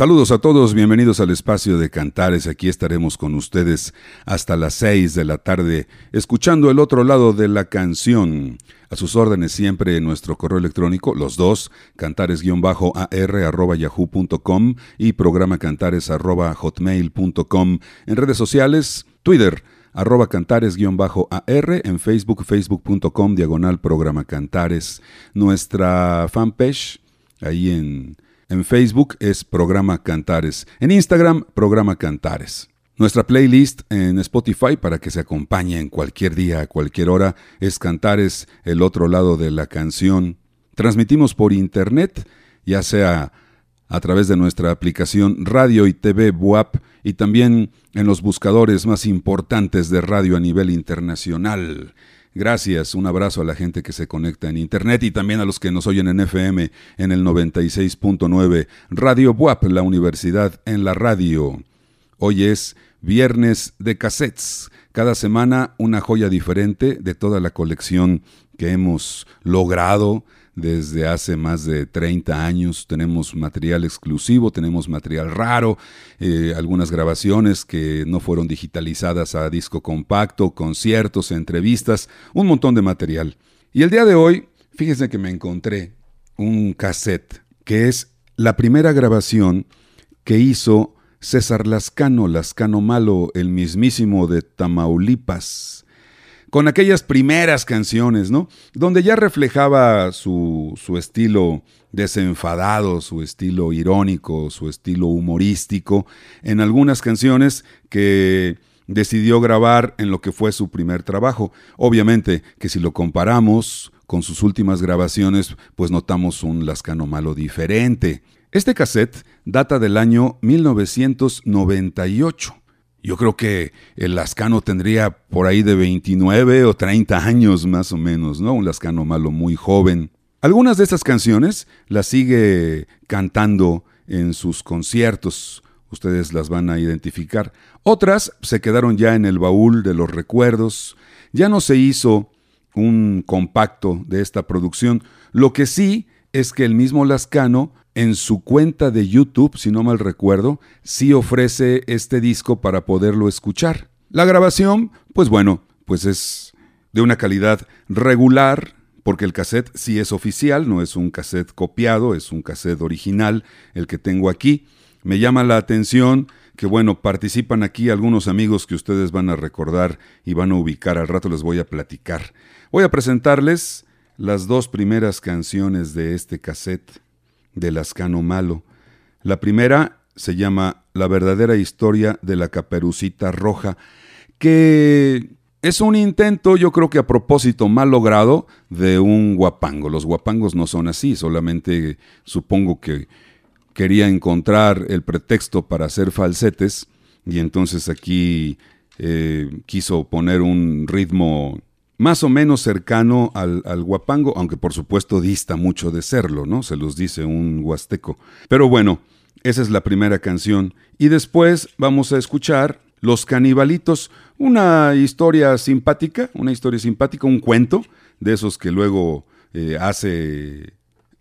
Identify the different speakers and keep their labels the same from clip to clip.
Speaker 1: Saludos a todos, bienvenidos al espacio de Cantares. Aquí estaremos con ustedes hasta las 6 de la tarde, escuchando el otro lado de la canción. A sus órdenes siempre en nuestro correo electrónico, los dos, cantares-ar.yahoo.com y programa cantares.hotmail.com. En redes sociales, Twitter, arroba cantares-ar, en Facebook, facebook.com, diagonal programa cantares. Nuestra fanpage, ahí en en Facebook es Programa Cantares. En Instagram, Programa Cantares. Nuestra playlist en Spotify para que se acompañe en cualquier día, a cualquier hora, es Cantares, el otro lado de la canción. Transmitimos por internet, ya sea a través de nuestra aplicación Radio y TV WAP y también en los buscadores más importantes de radio a nivel internacional. Gracias, un abrazo a la gente que se conecta en Internet y también a los que nos oyen en FM en el 96.9. Radio Buap, la universidad en la radio. Hoy es viernes de cassettes. Cada semana una joya diferente de toda la colección que hemos logrado desde hace más de 30 años. Tenemos material exclusivo, tenemos material raro, eh, algunas grabaciones que no fueron digitalizadas a disco compacto, conciertos, entrevistas, un montón de material. Y el día de hoy, fíjense que me encontré un cassette que es la primera grabación que hizo César Lascano, Lascano Malo, el mismísimo de Tamaulipas con aquellas primeras canciones, ¿no? Donde ya reflejaba su, su estilo desenfadado, su estilo irónico, su estilo humorístico, en algunas canciones que decidió grabar en lo que fue su primer trabajo. Obviamente que si lo comparamos con sus últimas grabaciones, pues notamos un Lascano Malo diferente. Este cassette data del año 1998. Yo creo que el Lascano tendría por ahí de 29 o 30 años más o menos, ¿no? Un Lascano malo muy joven. Algunas de estas canciones las sigue cantando en sus conciertos. Ustedes las van a identificar. Otras se quedaron ya en el baúl de los recuerdos. Ya no se hizo un compacto de esta producción. Lo que sí es que el mismo Lascano en su cuenta de YouTube, si no mal recuerdo, sí ofrece este disco para poderlo escuchar. La grabación, pues bueno, pues es de una calidad regular, porque el cassette sí es oficial, no es un cassette copiado, es un cassette original el que tengo aquí. Me llama la atención que bueno, participan aquí algunos amigos que ustedes van a recordar y van a ubicar, al rato les voy a platicar. Voy a presentarles las dos primeras canciones de este cassette de Lascano Malo. La primera se llama La verdadera historia de la caperucita roja, que es un intento, yo creo que a propósito mal logrado, de un guapango. Los guapangos no son así, solamente supongo que quería encontrar el pretexto para hacer falsetes y entonces aquí eh, quiso poner un ritmo más o menos cercano al, guapango, aunque por supuesto dista mucho de serlo, ¿no? Se los dice un huasteco. Pero bueno, esa es la primera canción. Y después vamos a escuchar Los Canibalitos, una historia simpática, una historia simpática, un cuento de esos que luego eh, hace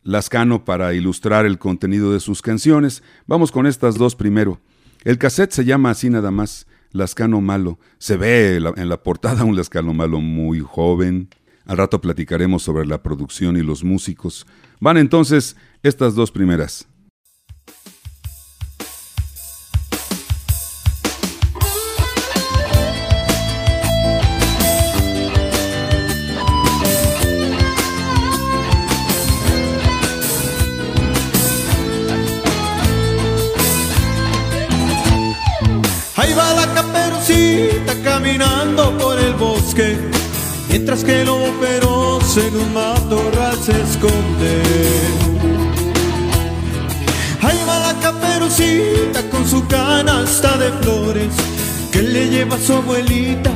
Speaker 1: Lascano para ilustrar el contenido de sus canciones. Vamos con estas dos primero. El cassette se llama así nada más. Lascano Malo. Se ve en la portada un Lascano Malo muy joven. Al rato platicaremos sobre la producción y los músicos. Van entonces estas dos primeras.
Speaker 2: Caminando por el bosque, mientras que lobo feroz en un matorral se esconde. Ahí va la
Speaker 3: Rosita con su canasta de flores que le lleva a su abuelita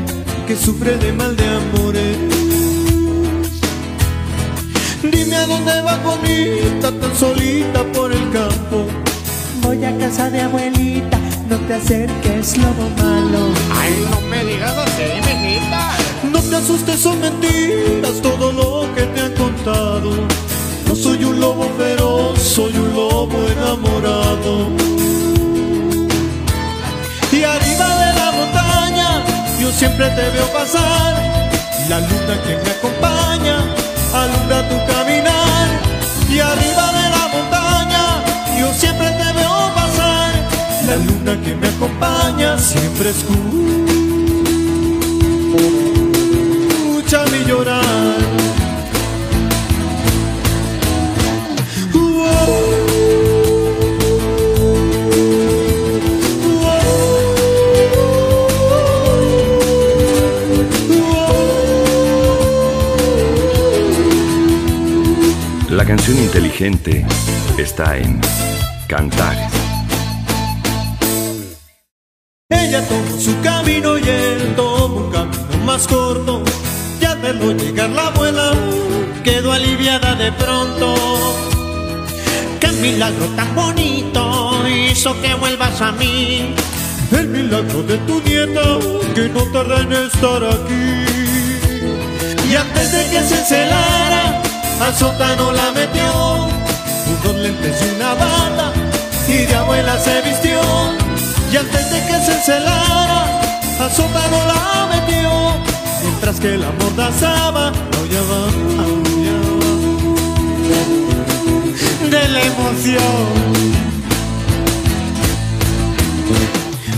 Speaker 3: que sufre de mal de amores. Dime a dónde va bonita tan solita por el campo.
Speaker 4: Voy a casa de abuelita, no te acerques, lobo malo.
Speaker 5: Ay, no me digas así, mijita.
Speaker 3: No te asustes, son mentiras todo lo que te han contado. No soy un lobo feroz, soy un lobo enamorado. Y arriba de la montaña yo siempre te veo pasar. La luna que me acompaña alumbra tu caminar. Y arriba de la montaña yo siempre te veo pasar. La luna que me acompaña siempre escucha mi llorar.
Speaker 6: La canción inteligente está en Cantares.
Speaker 3: Más corto. Ya verlo llegar la abuela quedó aliviada de pronto.
Speaker 5: Qué milagro tan bonito hizo que vuelvas a mí.
Speaker 3: El milagro de tu nieta que no tarda en estar aquí. Y antes de que se encelara, al sótano la metió. Unos lentes y una bata y de abuela se vistió. Y antes de que se encelara, al sótano la metió. Mientras que la mordazaba, aullaba, aullaba. De la emoción.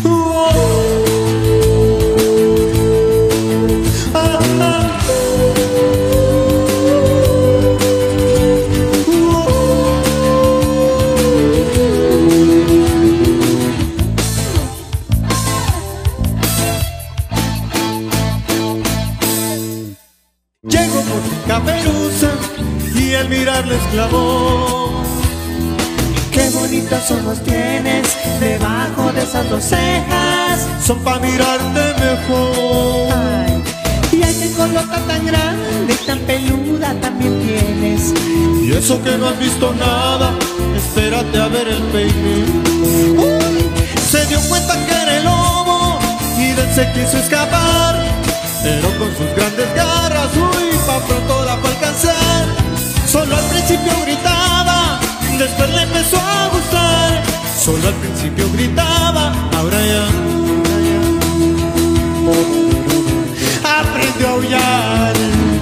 Speaker 3: Llegó mirarle exclamó
Speaker 4: Qué bonitos ojos tienes debajo de esas dos cejas.
Speaker 3: Son pa' mirarte mejor
Speaker 4: Ay, y qué colota tan grande y tan peluda también tienes.
Speaker 3: Y eso que no has visto nada Espérate a ver el peine Uy, Se dio cuenta que era el lobo Y de él se quiso escapar Pero con sus grandes garras Uy, pa' pronto la fue alcanzar principio gritaba Después le empezó a gustar. Solo al principio gritaba Ahora ya, Aprendió a aullar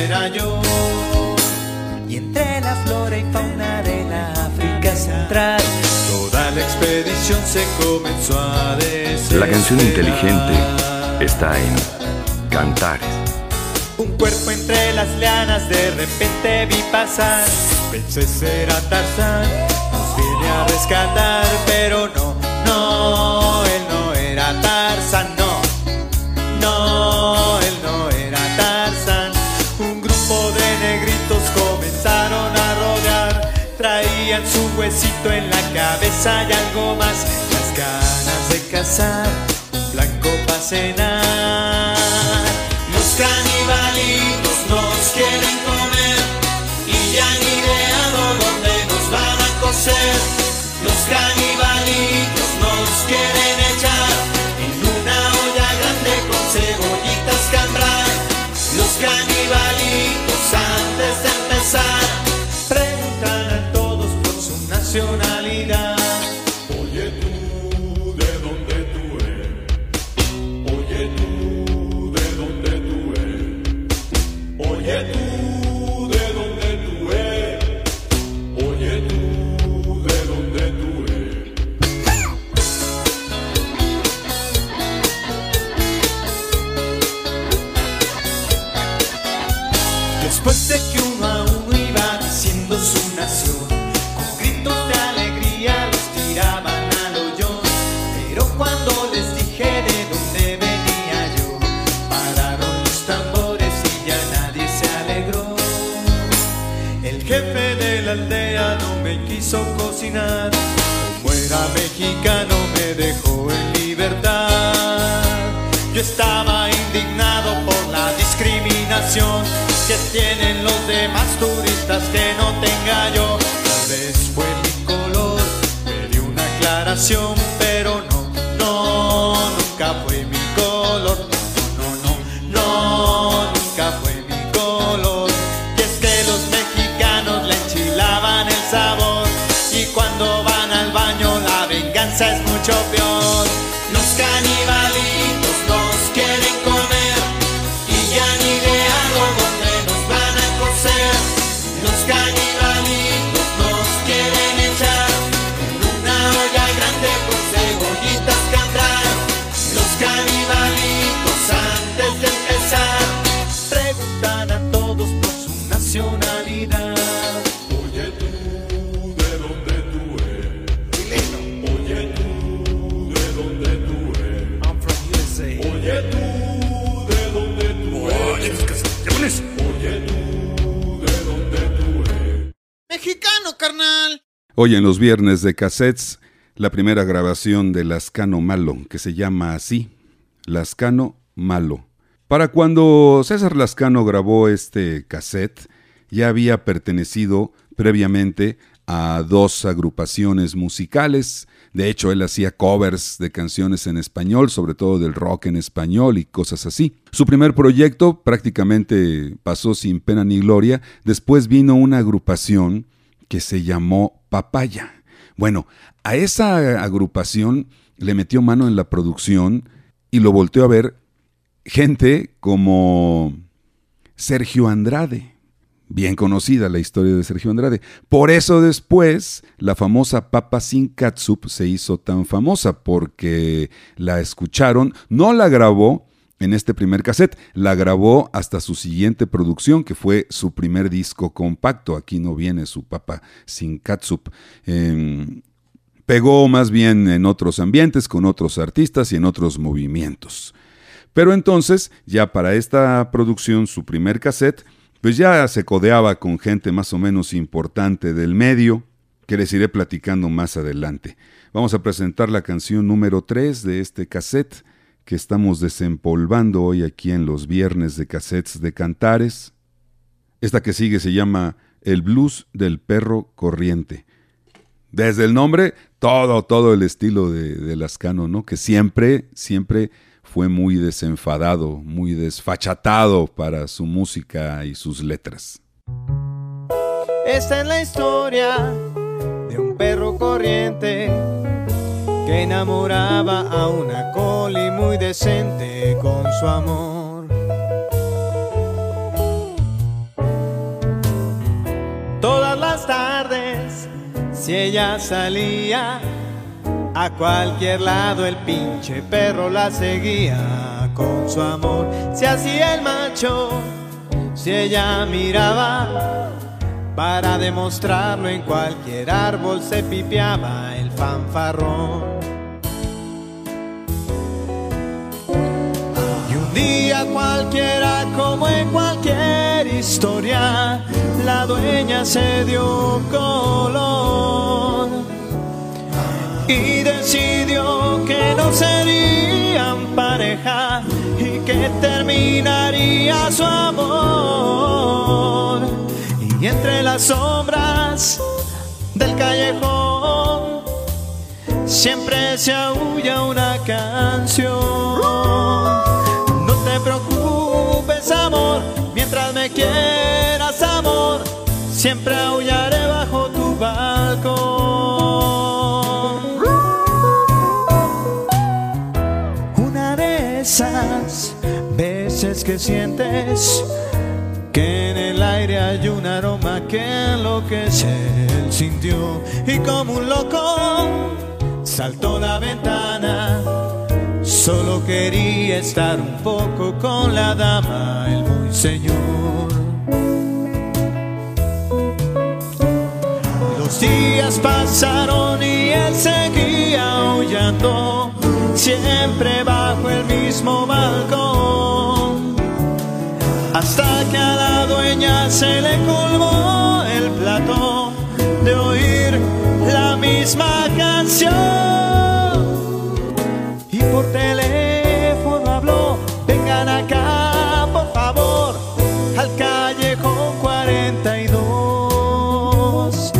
Speaker 4: era yo. Y entre la flora y fauna de la África Central, toda la expedición se comenzó a desesperar.
Speaker 6: La canción inteligente está en Cantares.
Speaker 4: Un cuerpo entre las lianas de repente vi pasar. Pensé será Tarzán, nos viene a rescatar, pero no, no, él no era Tarzán, no, no, su huesito en la cabeza y algo más. Las ganas de cazar, blanco para cenar. Los canibalitos nos quieren comer y ya han ideado dónde nos van a coser. Los canibalitos nos quieren echar en una olla grande con cebollitas
Speaker 3: cambrar. Los canibalitos antes de empezar. Oye como era mexicano me dejó en libertad. Yo estaba indignado por la discriminación que tienen los demás turistas que no tenga yo. Tal vez fue mi color, me dio una aclaración,
Speaker 5: champion.
Speaker 1: Hoy en los viernes de cassettes, la primera grabación de Lascano Malo, que se llama así, Lascano Malo. Para cuando César Lascano grabó este cassette, ya había pertenecido previamente a dos agrupaciones musicales. De hecho, él hacía covers de canciones en español, sobre todo del rock en español y cosas así. Su primer proyecto prácticamente pasó sin pena ni gloria. Después vino una agrupación que se llamó Papaya. Bueno, a esa agrupación le metió mano en la producción y lo volteó a ver gente como Sergio Andrade. Bien conocida la historia de Sergio Andrade. Por eso después la famosa Papa sin Catsup se hizo tan famosa porque la escucharon, no la grabó en este primer cassette, la grabó hasta su siguiente producción que fue su primer disco compacto. Aquí no viene su Papa sin Catsup. Em, pegó más bien en otros ambientes, con otros artistas y en otros movimientos. Pero entonces, ya para esta producción, su primer cassette, pues ya se codeaba con gente más o menos importante del medio, que les iré platicando más adelante. Vamos a presentar la canción número 3 de este cassette que estamos desempolvando hoy aquí en los viernes de cassettes de Cantares. Esta que sigue se llama El blues del perro corriente. Desde el nombre, todo, todo el estilo de, de Lascano, ¿no? Que siempre, siempre fue muy desenfadado, muy desfachatado para su música y sus letras.
Speaker 3: Esta es la historia de un perro corriente que enamoraba a una coli muy decente con su amor. Todas las tardes, si ella salía a cualquier lado, el pinche perro la seguía con su amor. Se hacía el macho, si ella miraba para demostrarlo en cualquier árbol se pipeaba el fanfarrón. Y un día cualquiera, como en cualquier historia, la dueña se dio color y decidió que no serían pareja y que terminaría su amor y entre las sombras del callejón siempre se aúlla una canción. No te preocupes, amor, mientras me quieras, amor, siempre aullaré bajo tu balcón. Una de esas veces que sientes que en el aire hay un aroma que enloquece. Él sintió y como un loco saltó la ventana. Solo quería estar un poco con la dama, el muy señor. Los días pasaron y él seguía aullando, siempre bajo el mismo balcón. Hasta que a la dueña se le colmó el plato de oír la misma canción. Y por teléfono habló, vengan acá, por favor, al callejón 42.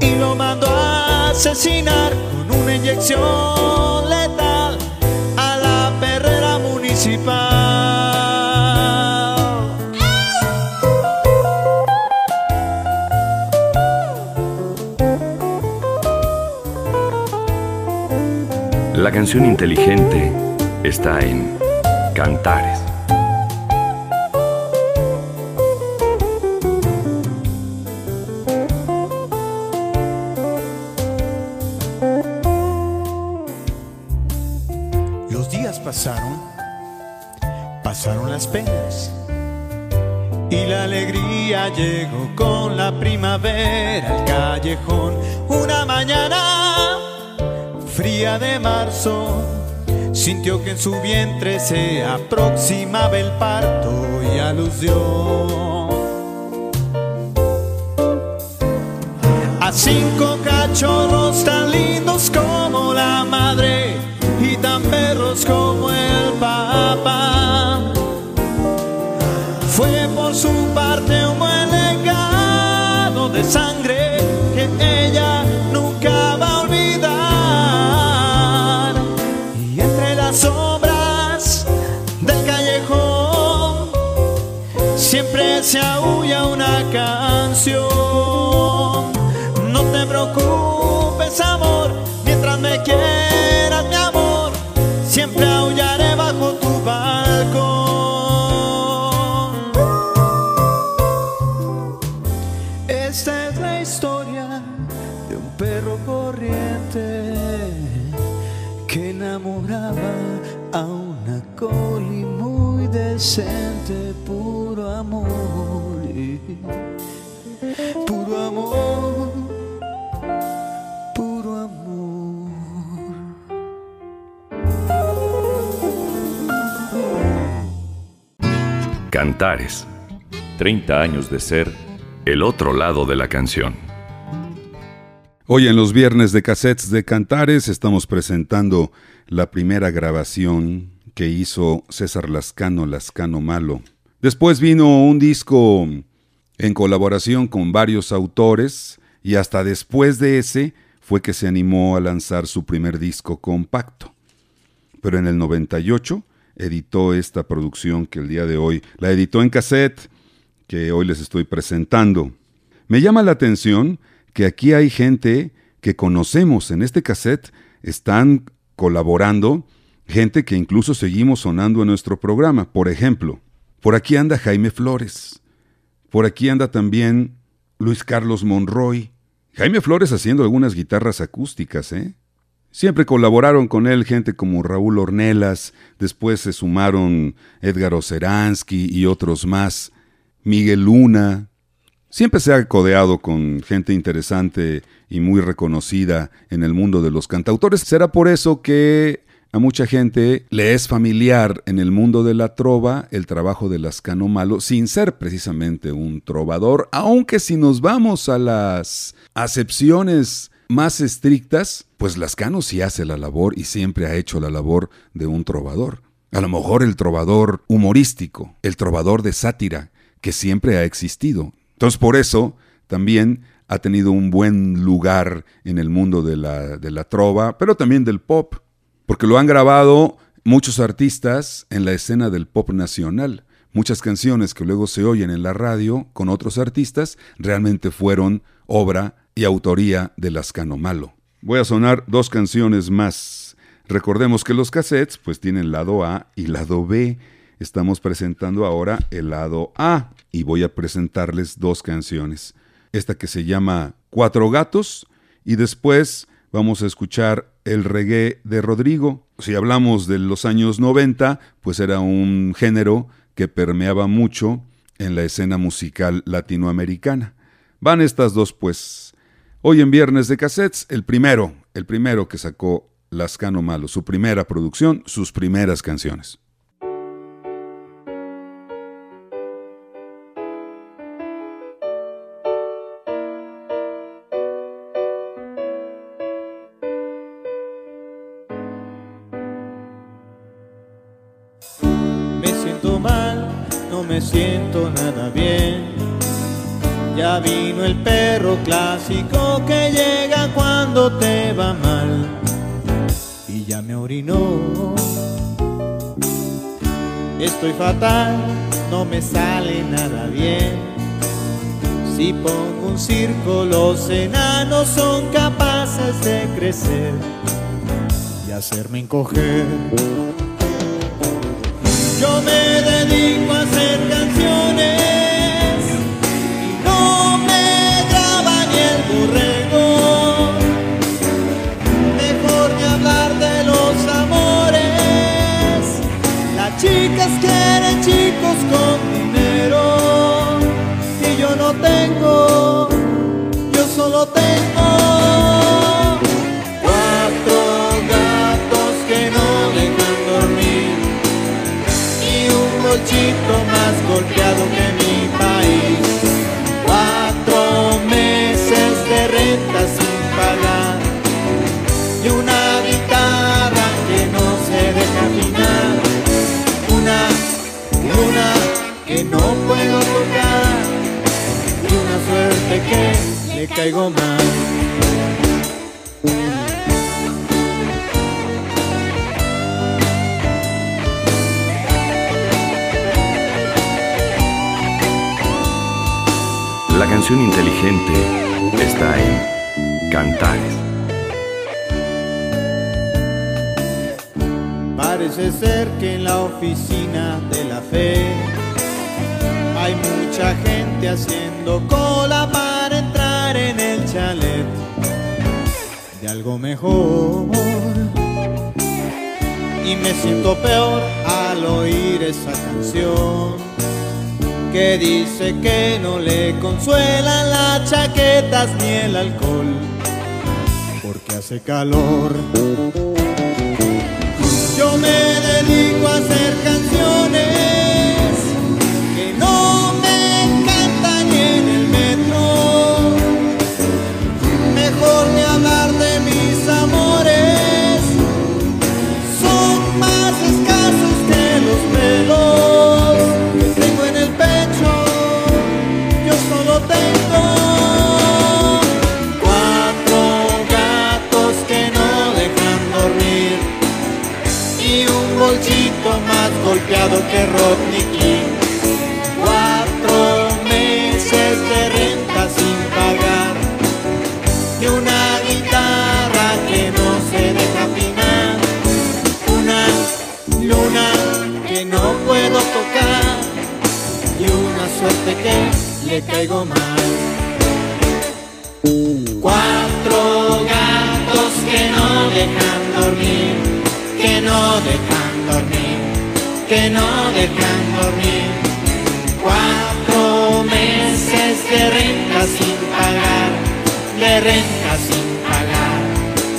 Speaker 3: Y lo mandó a asesinar con una inyección La
Speaker 6: canción inteligente está en Cantares.
Speaker 3: Los días pasaron, pasaron las penas y la alegría llegó con la primavera al callejón. Fría de marzo sintió que en su vientre se aproximaba el parto y a luz dio. A cinco cachorros tan lindos como la madre y tan perros como el papá. Fue por su parte un buen legado de sangre canción. Amor, puro amor.
Speaker 6: Cantares. 30 años de ser el otro lado de la canción.
Speaker 1: Hoy en los viernes de cassettes de Cantares estamos presentando la primera grabación que hizo César Lascano, Lascano Malo. Después vino un disco en colaboración con varios autores y hasta después de ese fue que se animó a lanzar su primer disco compacto. Pero en el 98 editó esta producción que el día de hoy la editó en cassette que hoy les estoy presentando. Me llama la atención que aquí hay gente que conocemos en este cassette, están colaborando, gente que incluso seguimos sonando en nuestro programa. Por ejemplo, por aquí anda Jaime Flores, por aquí anda también Luis Carlos Monroy. Jaime Flores haciendo algunas guitarras acústicas, ¿eh? Siempre colaboraron con él gente como Raúl Ornelas, después se sumaron Edgar Oceransky y otros más, Miguel Luna. Siempre se ha codeado con gente interesante y muy reconocida en el mundo de los cantautores. Será por eso que a mucha gente le es familiar en el mundo de la trova el trabajo de Lascano Malo, sin ser precisamente un trovador, aunque si nos vamos a las acepciones más estrictas, pues Lascano sí hace la labor y siempre ha hecho la labor de un trovador. A lo mejor el trovador humorístico, el trovador de sátira, que siempre ha existido. Entonces por eso también ha tenido un buen lugar en el mundo de la, de la trova, pero también del pop, porque lo han grabado muchos artistas en la escena del pop nacional. Muchas canciones que luego se oyen en la radio con otros artistas realmente fueron obra y autoría de Lascano Malo. Voy a sonar dos canciones más. Recordemos que los cassettes pues tienen lado A y lado B. estamos presentando ahora el lado A y voy a presentarles dos canciones. Esta que se llama Cuatro Gatos y después vamos a escuchar el reggae de Rodrigo. Si hablamos de los años 90, pues era un género que permeaba mucho en la escena musical latinoamericana. Van estas dos pues. Hoy en Viernes de Cassettes, el primero, el primero que sacó Lascano Malo, su primera producción, sus primeras canciones.
Speaker 3: Siento nada bien. Ya vino el perro clásico que llega cuando te va mal. Y ya me orinó. Estoy fatal, no me sale nada bien. Si pongo un circo, los enanos son capaces de crecer y hacerme encoger. Más golpeado que mi país. Cuatro meses de renta sin pagar y una guitarra que no se deja afinar. Una luna que no puedo tocar y una suerte que le caigo mal.
Speaker 6: Canción inteligente está en Cantares.
Speaker 3: Parece ser que en la oficina de la fe hay mucha gente haciendo cola para entrar en el chalet de algo mejor. Y me siento peor al oír esa canción que dice que no le consuelan las chaquetas ni el alcohol porque hace calor. Yo me dedico a hacer canciones que Rodney King. Cuatro meses de renta sin pagar y una guitarra que no se deja afinar. Una luna que no puedo tocar y una suerte que le caigo mal. Renta sin pagar, de renta sin pagar,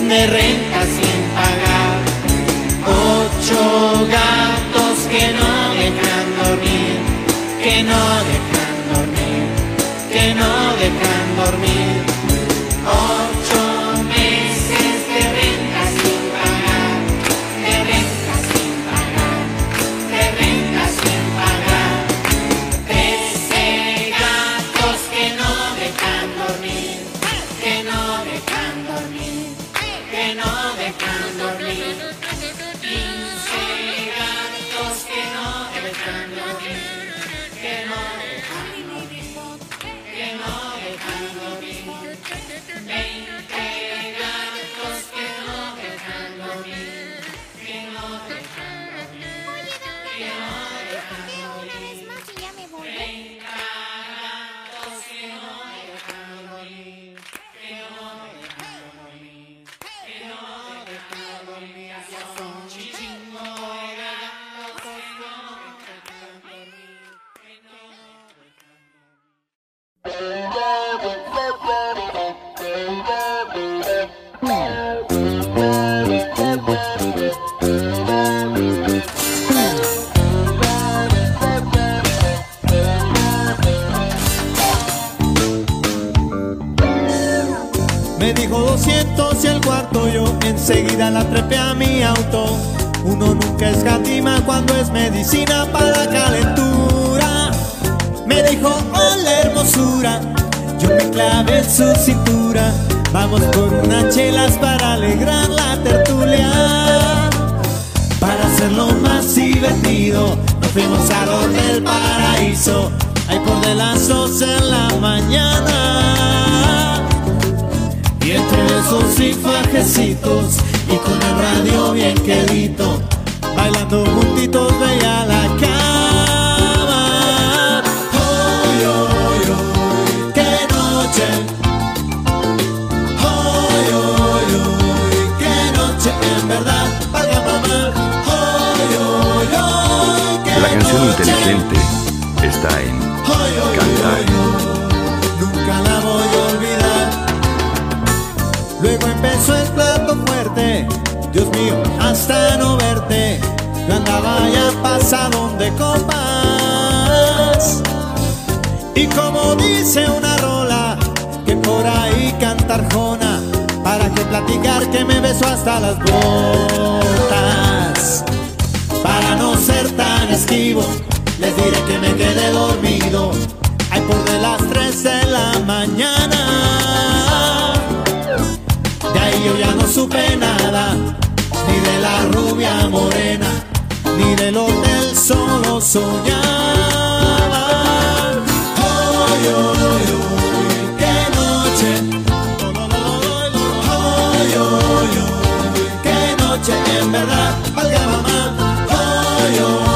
Speaker 3: de renta sin pagar. Ocho gatos que no dejan dormir, que no la trepé a mi auto. Uno nunca escatima cuando es medicina para la calentura. Me dijo, hola hermosura, yo me clavé su cintura. Vamos por unas chelas para alegrar la tertulia. Para hacerlo más divertido, nos fuimos a los del paraíso. Ahí por de las 12 en la mañana. Y entre besos y fajecitos radio bien quedito, bailando juntitos veía la cama. Hoy, hoy, hoy, qué noche. Hoy, hoy, hoy, qué noche en verdad, vaya mamá. Hoy, hoy, hoy, qué
Speaker 6: La canción
Speaker 3: noche.
Speaker 6: inteligente
Speaker 3: Yo andaba ya pasadón de copas. Y como dice una rola, que por ahí cantar jona, para que platicar que me beso hasta las botas. Para no ser tan esquivo, les diré que me quedé dormido. Hay por de las 3 de la mañana. De ahí yo ya no supe nada, ni de la rubia morena, ni del hotel solo soñaba. Hoy, hoy, hoy, qué noche. Hoy, hoy, hoy, qué noche en verdad, valga mamá. Hoy, hoy,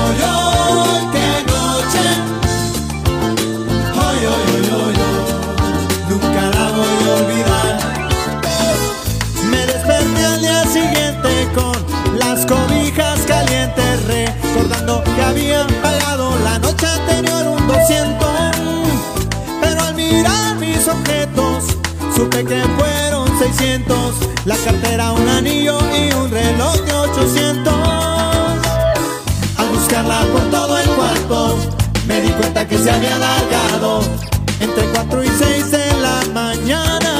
Speaker 3: 200. Pero al mirar mis objetos, supe que fueron 600. La cartera, un anillo y un reloj de 800. Al buscarla por todo el cuarto, me di cuenta que se había alargado entre 4 y 6 de la mañana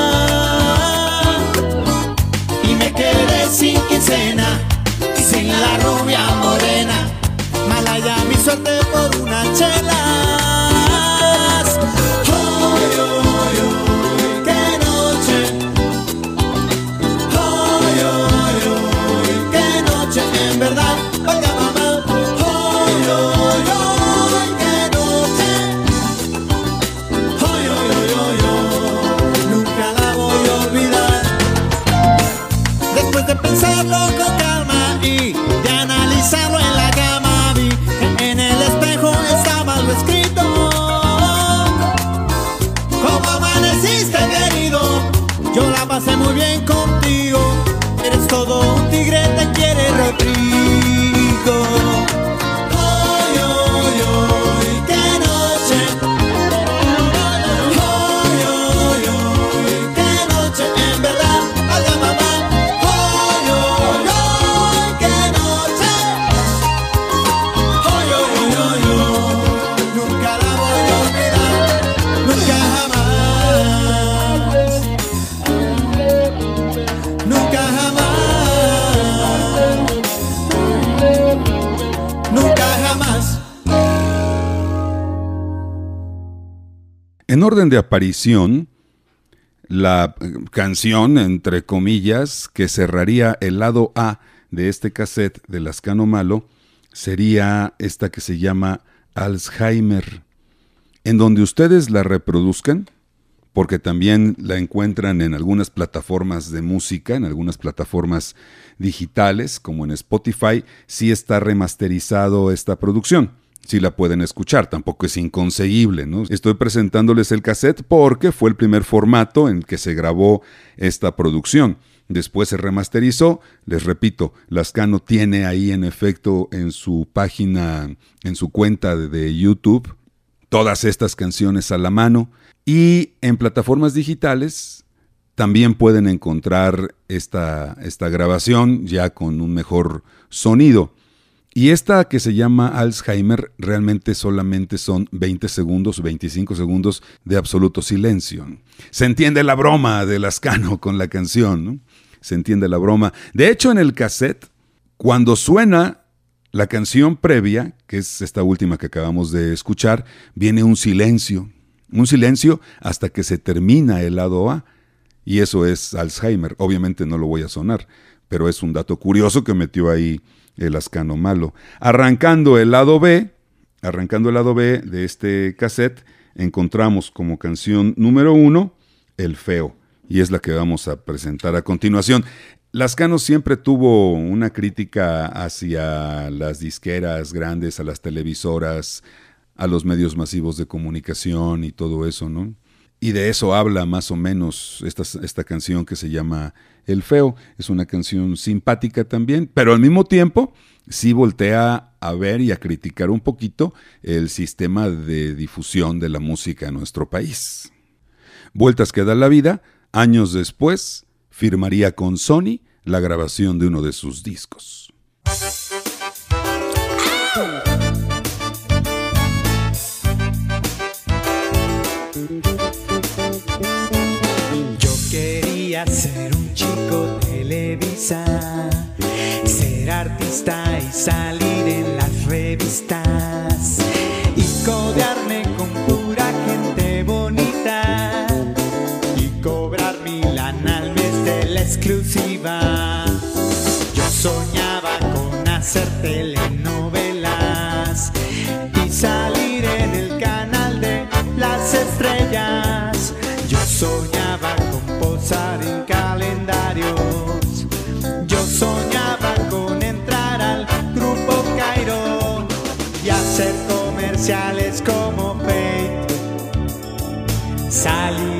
Speaker 3: y me quedé sin quincena y sin la rubia morena. Malaya mi suerte por unas chelas.
Speaker 1: Orden de aparición, la eh, canción, entre comillas, que cerraría el lado A de este cassette de Lascano Malo, sería esta que se llama Alzheimer, en donde ustedes la reproduzcan, porque también la encuentran en algunas plataformas de música, en algunas plataformas digitales, como en Spotify, sí está remasterizado esta producción. Sí la pueden escuchar, tampoco es inconseguible. Estoy presentándoles el cassette porque fue el primer formato en que se grabó esta producción. Después se remasterizó, les repito, Lascano tiene ahí en efecto en su página, en su cuenta de YouTube, todas estas canciones a la mano y en plataformas digitales también pueden encontrar esta, esta grabación ya con un mejor sonido. Y esta que se llama Alzheimer realmente solamente son 20 segundos, 25 segundos de absoluto silencio. Se entiende la broma de Lascano con la canción, ¿no? Se entiende la broma. De hecho, en el cassette, cuando suena la canción previa, que es esta última que acabamos de escuchar, viene un silencio. Un silencio hasta que se termina el lado A. Y eso es Alzheimer. Obviamente no lo voy a sonar, pero es un dato curioso que metió ahí el ascano malo. Arrancando el lado B, arrancando el lado B de este cassette, encontramos como canción número uno El Feo, y es la que vamos a presentar a continuación. Lascano siempre tuvo una crítica hacia las disqueras grandes, a las televisoras, a los medios masivos de comunicación y todo eso, ¿no? Y de eso habla más o menos esta, esta canción que se llama El Feo. Es una canción simpática también, pero al mismo tiempo sí voltea a ver y a criticar un poquito el sistema de difusión de la música en nuestro país. Vueltas que da la vida, años después, firmaría con Sony la grabación de uno de sus discos.
Speaker 7: Ser artista y salir en las revistas y codearme con pura gente bonita y cobrar mil al mes de la exclusiva. Yo soñaba con hacer telenovelas y salir en el canal de las estrellas. Yo soñaba como Fate. Salir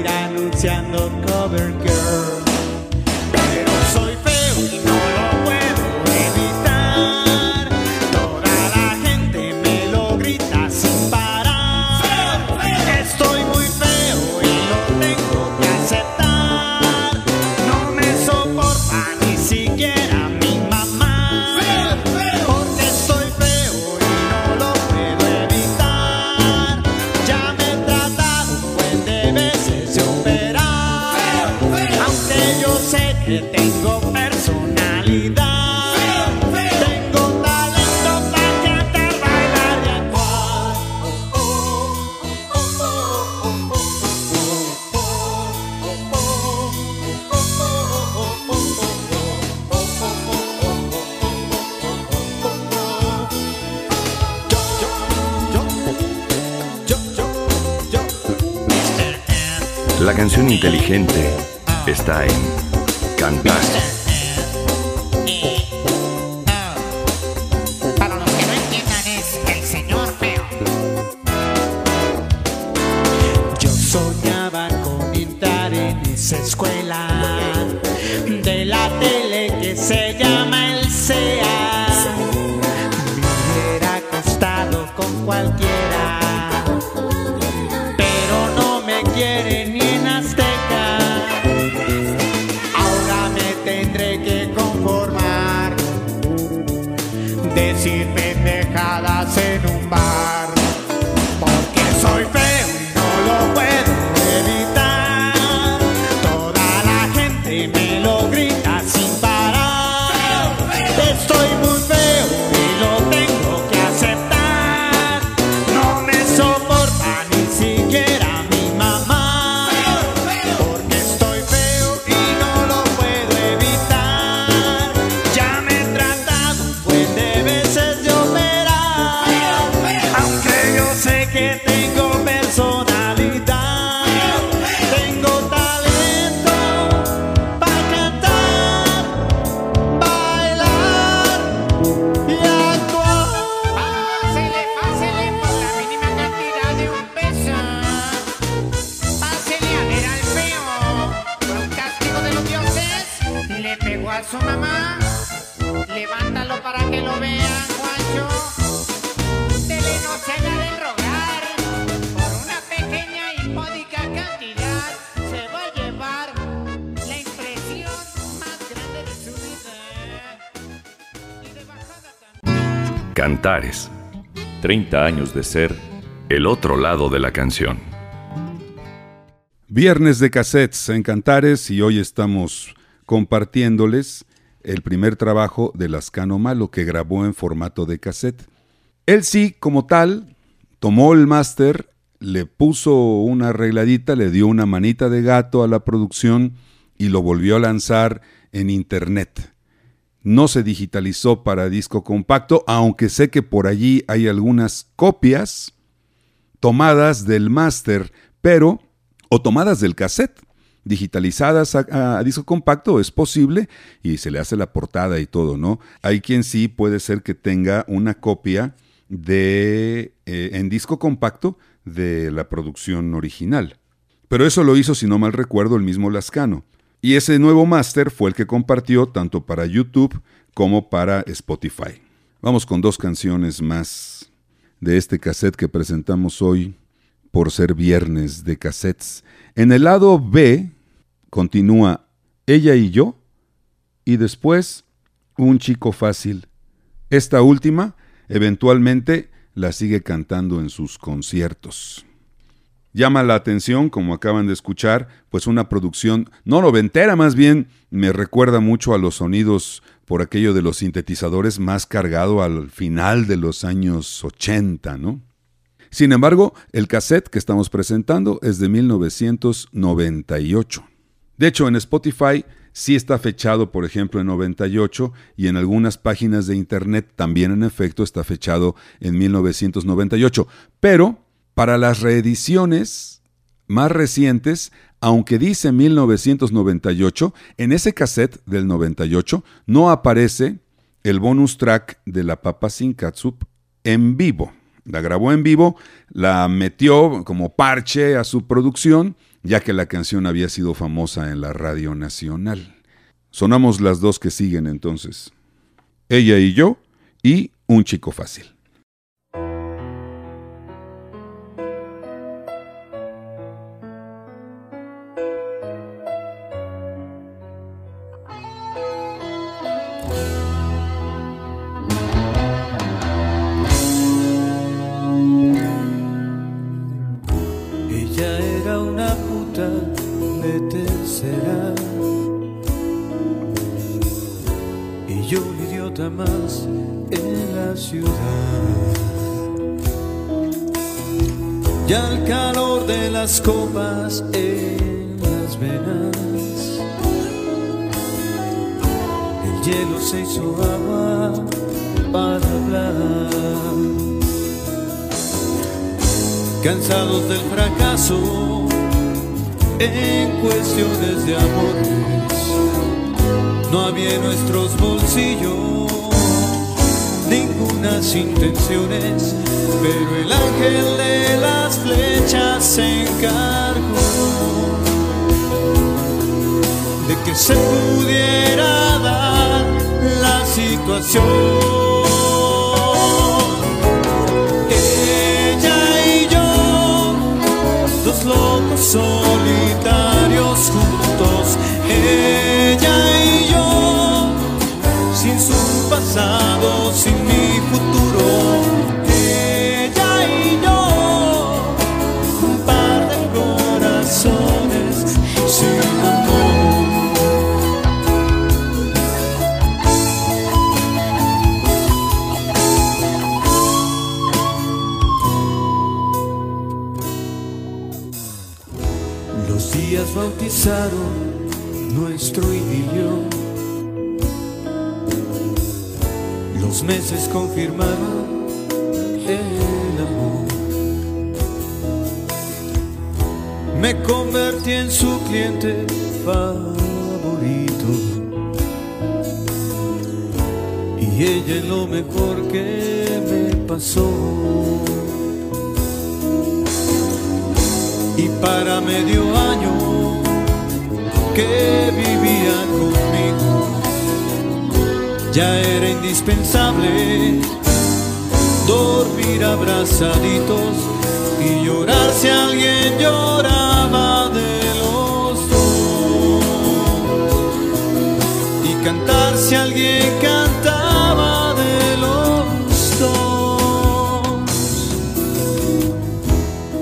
Speaker 6: Cantares. 30 años de ser el otro lado de la canción.
Speaker 1: Viernes de cassettes en Cantares y hoy estamos compartiéndoles el primer trabajo de Lascano Malo que grabó en formato de cassette. Él sí, como tal, tomó el máster, le puso una arregladita, le dio una manita de gato a la producción y lo volvió a lanzar en internet. No se digitalizó para disco compacto, aunque sé que por allí hay algunas copias tomadas del máster, pero o tomadas del cassette digitalizadas a, disco compacto es posible y se le hace la portada y todo, ¿no? Hay quien sí puede ser que tenga una copia de eh, en disco compacto de la producción original. Pero eso lo hizo, si no mal recuerdo, el mismo Lascano. Y ese nuevo máster fue el que compartió tanto para YouTube como para Spotify. Vamos con dos canciones más de este cassette que presentamos hoy por ser viernes de cassettes. En el lado B continúa Ella y yo y después Un chico fácil. Esta última eventualmente la sigue cantando en sus conciertos. Llama la atención, como acaban de escuchar, pues una producción no noventera, más bien me recuerda mucho a los sonidos por aquello de los sintetizadores más cargado al final de los años 80, ¿no? Sin embargo, el cassette que estamos presentando es de 1998. De hecho, en Spotify sí está fechado, por ejemplo, en 98 y en algunas páginas de internet también en efecto está fechado en 1998. Pero para las reediciones más recientes, aunque dice 1998, en ese cassette del 98 no aparece el bonus track de la Papa Sin Katsup en vivo. La grabó en vivo, la metió como parche a su producción, ya que la canción había sido famosa en la radio nacional. Sonamos las dos que siguen entonces. Ella y yo y Un chico fácil.
Speaker 3: El hielo se hizo agua para hablar. Cansados del fracaso en cuestiones de amores, no había nuestros bolsillos ningunas intenciones, pero el ángel de las flechas se encargó que se pudiera dar la situación. Ella y yo, dos locos solitarios juntos, ella nuestro idilio. Los meses confirmaron el amor. Me convertí en su cliente favorito. Y ella es lo mejor que me pasó. Y para medio año que vivía conmigo. Ya era indispensable dormir abrazaditos y llorar si alguien lloraba de los dos. Y cantar si alguien cantaba de los dos.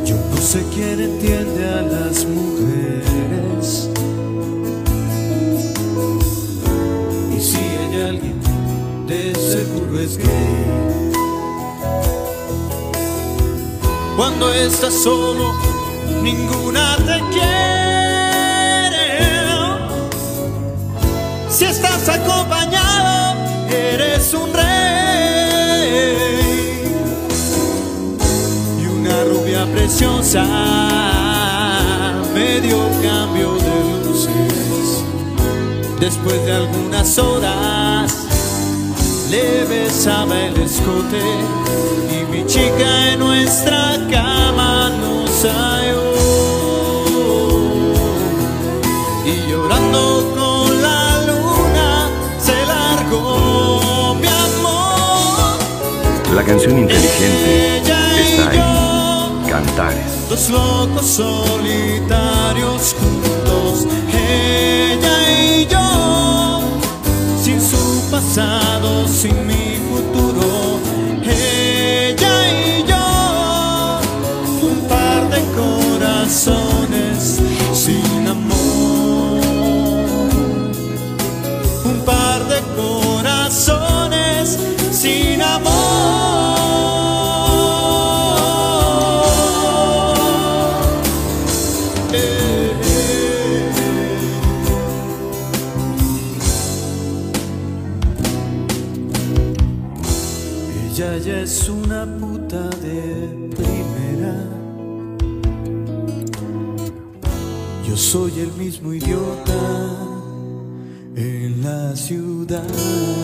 Speaker 3: Yo no sé quién entiende Cuando estás solo, ninguna te quiere. Si estás acompañado, eres un rey. Y una rubia preciosa me dio cambio de luces. Después de algunas horas le besaba el escote y mi chica en nuestra cama nos halló. Y llorando con la luna se largó mi amor.
Speaker 6: La canción inteligente está en Cantares.
Speaker 3: Dos locos solitarios juntos, ella y yo, pasado, sin mi futuro, ella y yo, un par de corazones es una puta de primera. Yo soy el mismo idiota en la ciudad.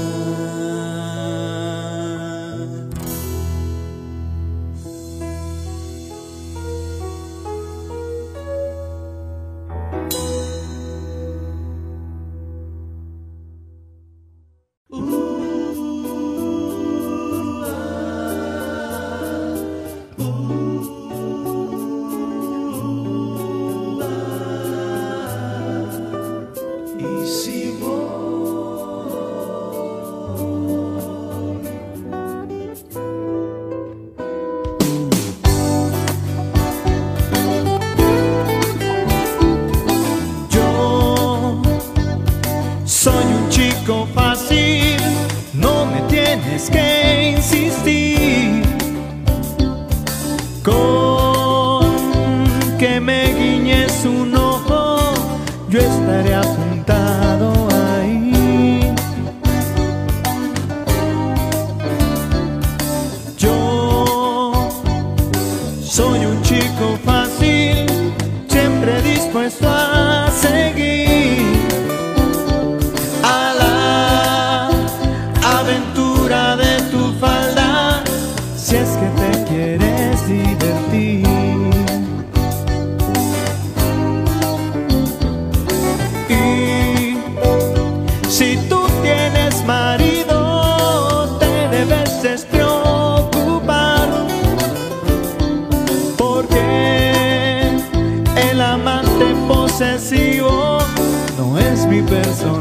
Speaker 3: Si tú tienes marido, te debes despreocupar. Porque el amante posesivo no es mi personalidad.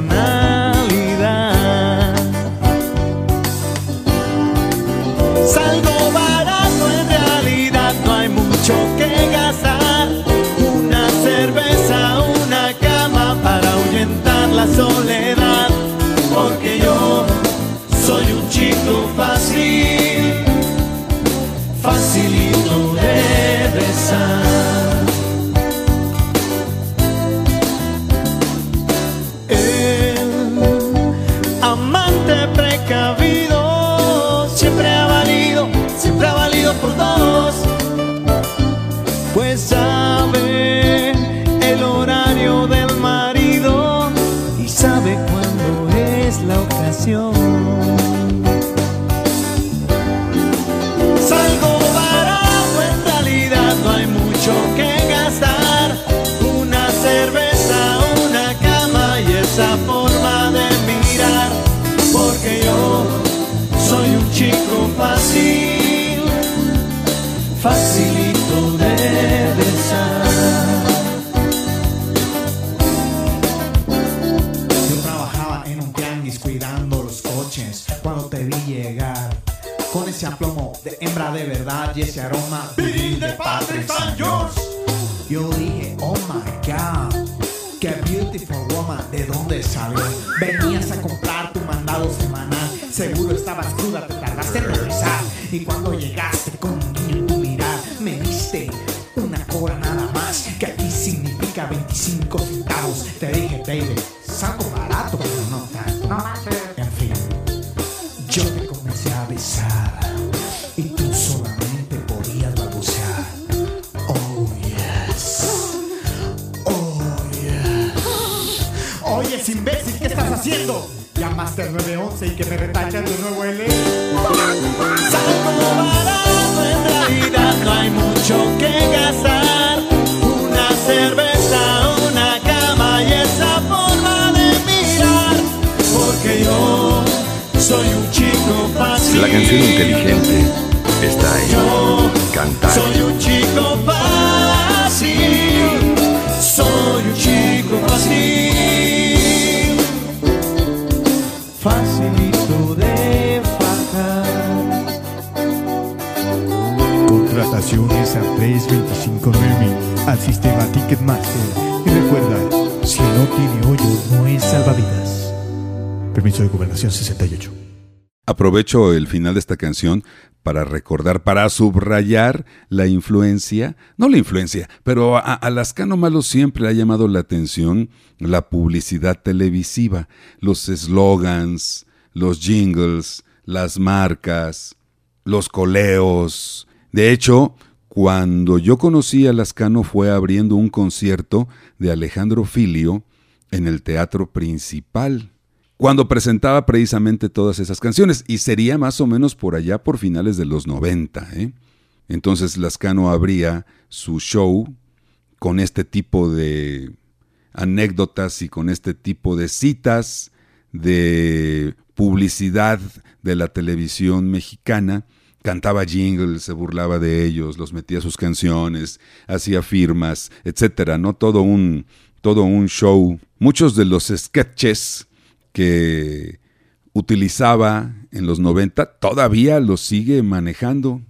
Speaker 3: y
Speaker 5: ese aroma de Padre San George. Yo dije, oh my god, qué beautiful woman, ¿de dónde salió? Venías a comprar tu mandado semanal, seguro estabas cruda, te tardaste en regresar. Y cuando llegaste con un en tu mirar, me diste
Speaker 3: una
Speaker 7: cora nada más, que aquí significa 25 Permiso de gobernación 68.
Speaker 1: Aprovecho el final de esta canción para recordar, para subrayar la influencia, no la influencia, pero a, a Lascano Malo siempre ha llamado la atención la publicidad televisiva, los eslogans, los jingles, las marcas, los coleos. De hecho, cuando yo conocí a Lascano fue abriendo un concierto de Alejandro Filio en el Teatro Principal cuando presentaba precisamente todas esas canciones, y sería más o menos por allá por finales de los 90. ¿eh? Entonces Lascano abría su show con este tipo de anécdotas y con este tipo de citas de publicidad de la televisión mexicana. Cantaba jingles, se burlaba de ellos, los metía sus canciones, hacía firmas, etcétera, ¿no? Todo un, todo un show. Muchos de los sketches que utilizaba en los 90 todavía los sigue manejando.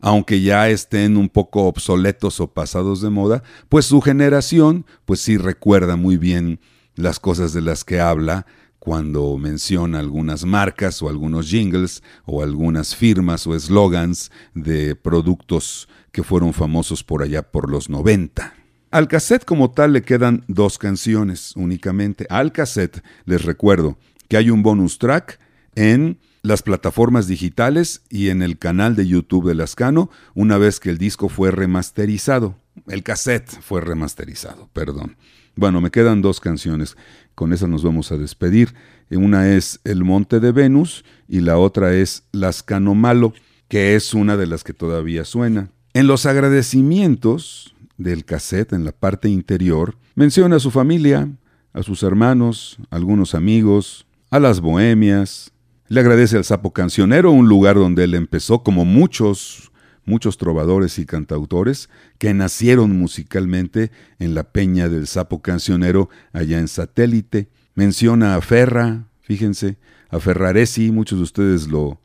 Speaker 1: Aunque ya estén un poco obsoletos o pasados de moda, pues su generación pues sí recuerda muy bien las cosas de las que habla cuando menciona algunas marcas o algunos jingles o algunas firmas o eslogans de productos que fueron famosos por allá por los 90. Al cassette como tal le quedan dos canciones únicamente. Al cassette les recuerdo que hay un bonus track en las plataformas digitales y en el canal de YouTube de Lascano una vez que el disco fue remasterizado. El cassette fue remasterizado, perdón. Bueno, me quedan dos canciones. Con esas nos vamos a despedir. Una es El Monte de Venus y la otra es Lascano Malo, que es una de las que todavía suena. En los agradecimientos del cassette, en la parte interior, menciona a su familia, a sus hermanos, a algunos amigos, a las bohemias. Le agradece al Sapo Cancionero, un lugar donde él empezó, como muchos, muchos trovadores y cantautores que nacieron musicalmente en la Peña del Sapo Cancionero, allá en Satélite. Menciona a Ferra, fíjense, a Ferraresi, muchos de ustedes lo,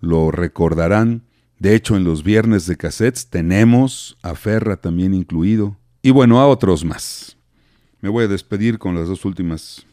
Speaker 1: lo recordarán. De hecho, en los viernes de cassettes tenemos a Ferra también incluido. Y bueno, a otros más. Me voy a despedir con las dos últimas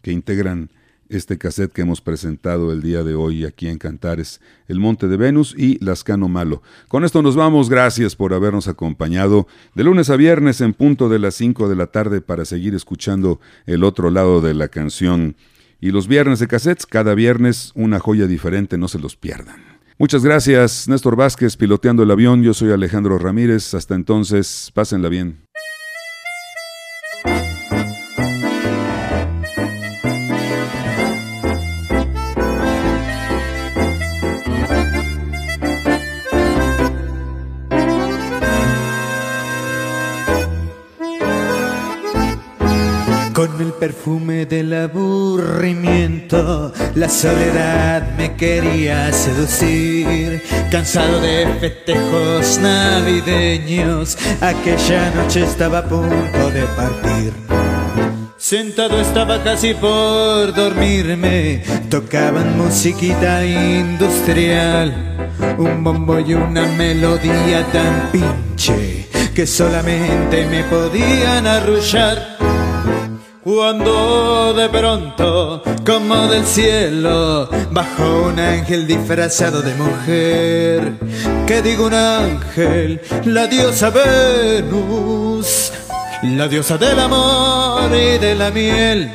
Speaker 1: que integran este cassette que hemos presentado el día de hoy aquí en Cantares, El Monte de Venus y Lascano Malo. Con esto nos vamos, gracias por habernos acompañado de lunes a viernes en punto de las 5 de la tarde para seguir escuchando el otro lado de la canción. Y los viernes de cassettes, cada viernes una joya diferente, no se los pierdan. Muchas gracias, Néstor Vázquez, piloteando el avión. Yo soy Alejandro Ramírez. Hasta entonces, pásenla bien.
Speaker 3: Con del aburrimiento, la soledad me quería seducir. Cansado de festejos navideños, aquella noche estaba a punto de partir. Sentado estaba casi por dormirme, tocaban musiquita industrial, un bombo y una melodía tan pinche que solamente me podían arrullar. Cuando de pronto, como del cielo, bajó un ángel disfrazado de mujer. ¿Qué digo un ángel? La diosa Venus. la diosa del amor y de la miel.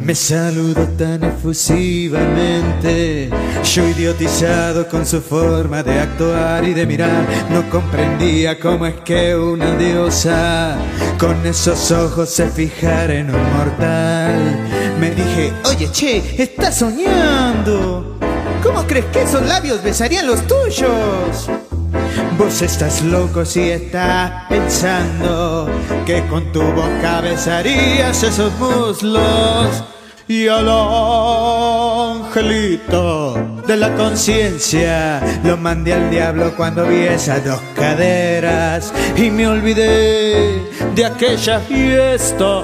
Speaker 3: Me saludó tan efusivamente, yo idiotizado con su forma de actuar y de mirar, no comprendía cómo es que una diosa con esos ojos se fijara en un mortal. Me dije, oye che, estás soñando. ¿Cómo crees que esos labios besarían los tuyos? Vos estás loco si estás pensando que con tu boca besarías esos muslos. Y al angelito de la conciencia lo mandé al diablo cuando vi esas dos caderas y me olvidé de aquella fiesta.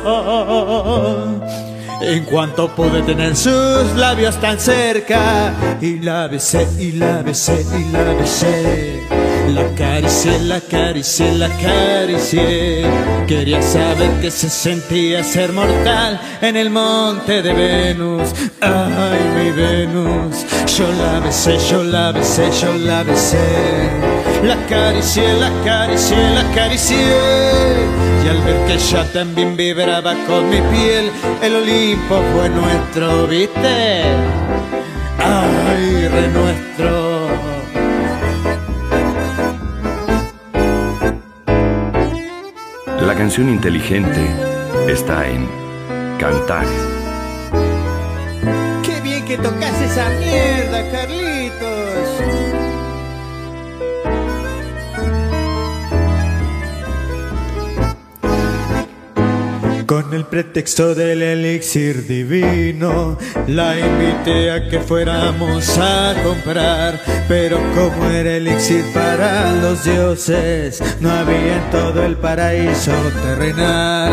Speaker 3: En cuanto pude tener sus labios tan cerca y la besé y la besé y la besé. La acaricié, la acaricié, la acaricié. Quería saber qué se sentía ser mortal en el monte de Venus. Ay, mi Venus. Yo la besé, yo la besé, yo la besé. La acaricié, la acaricié, la acaricié. Y al ver que ella también vibraba con mi piel, el Olimpo fue nuestro, ¿viste? Ay, re nuestro.
Speaker 6: La canción inteligente está en Cantares.
Speaker 3: Qué bien que tocas esa mierda, Carlitos. Con el pretexto del elixir divino, la invité a que fuéramos a comprar. Pero como era elixir para los dioses, no había en todo el paraíso terrenal.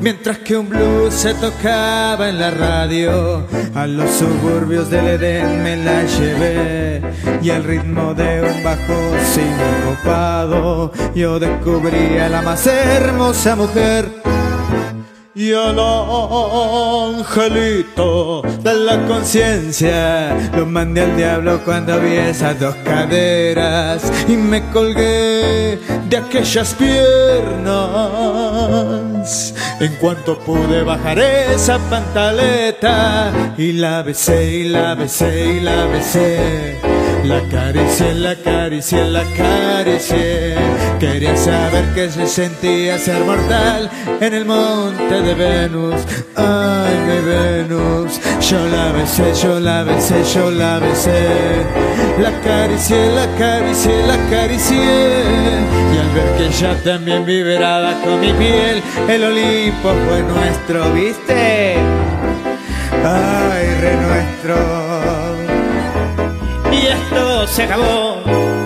Speaker 3: Mientras que un blues se tocaba en la radio, a los suburbios del Edén me la llevé. Y al ritmo de un bajo sincopado, yo descubrí a la más hermosa mujer. Y al angelito de la conciencia lo mandé al diablo cuando vi esas dos caderas y me colgué de aquellas piernas. En cuanto pude bajar esa pantaleta y la besé y la besé y la besé. La acaricié, la acaricié, la acaricié. Quería saber qué se sentía ser mortal en el monte de Venus. Ay, mi Venus. Yo la besé, yo la besé, yo la besé. La acaricié, la acaricié, la acaricié. Y al ver que ella también vibraba con mi piel, el Olimpo fue nuestro, ¿viste? Ay, re nuestro. Se acabó.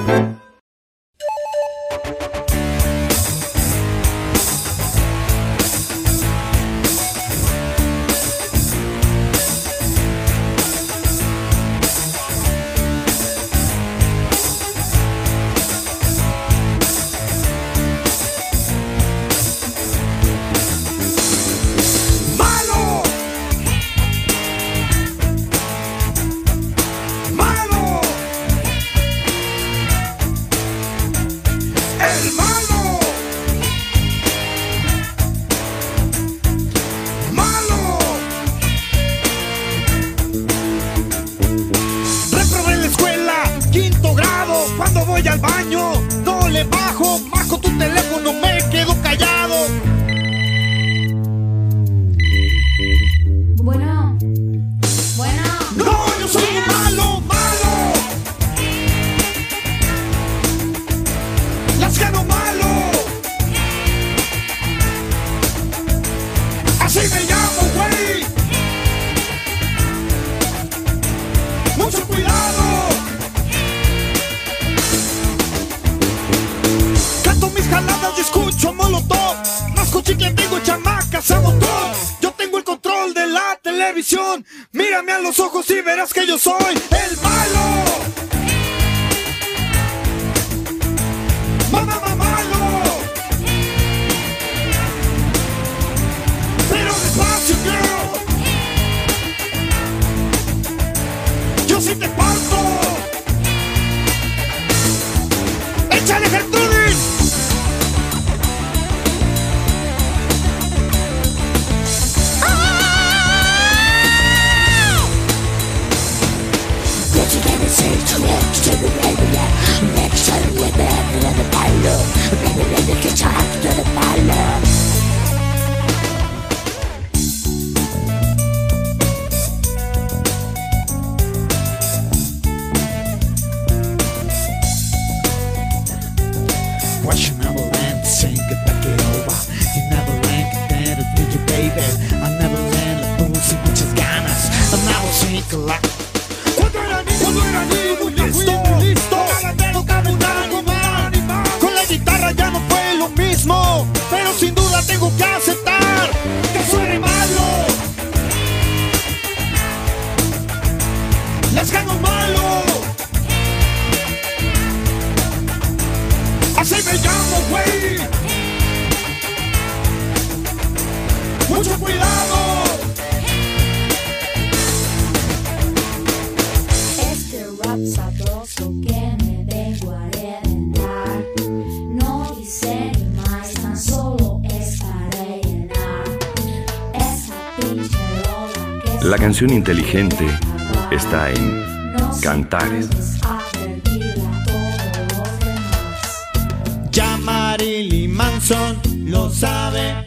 Speaker 2: Mucho cuidado.
Speaker 8: Este rap sabroso que me vengo a reventar No dice ni más, tan solo es para rellenar Esa pinche rola que
Speaker 6: La canción inteligente está en Cantares.
Speaker 3: Marilyn Manson lo sabe.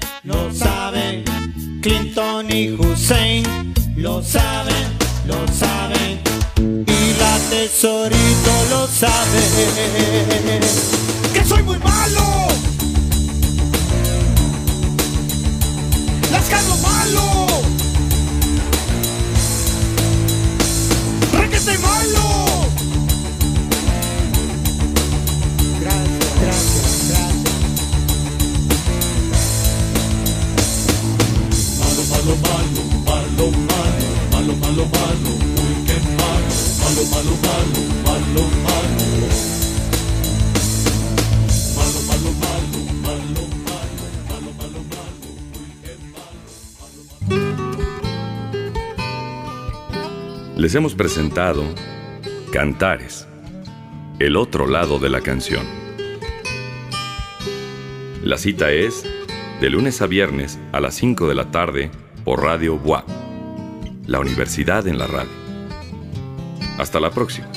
Speaker 3: Clinton y Hussein lo saben, lo saben. Y la tesorito lo sabe.
Speaker 2: que soy muy malo. Las gano malo. Requete malo.
Speaker 6: Les hemos presentado Cantares, el otro lado de la canción. La cita es de lunes a viernes a las 5 de la tarde por Radio Bois, la universidad en la radio. Hasta la próxima.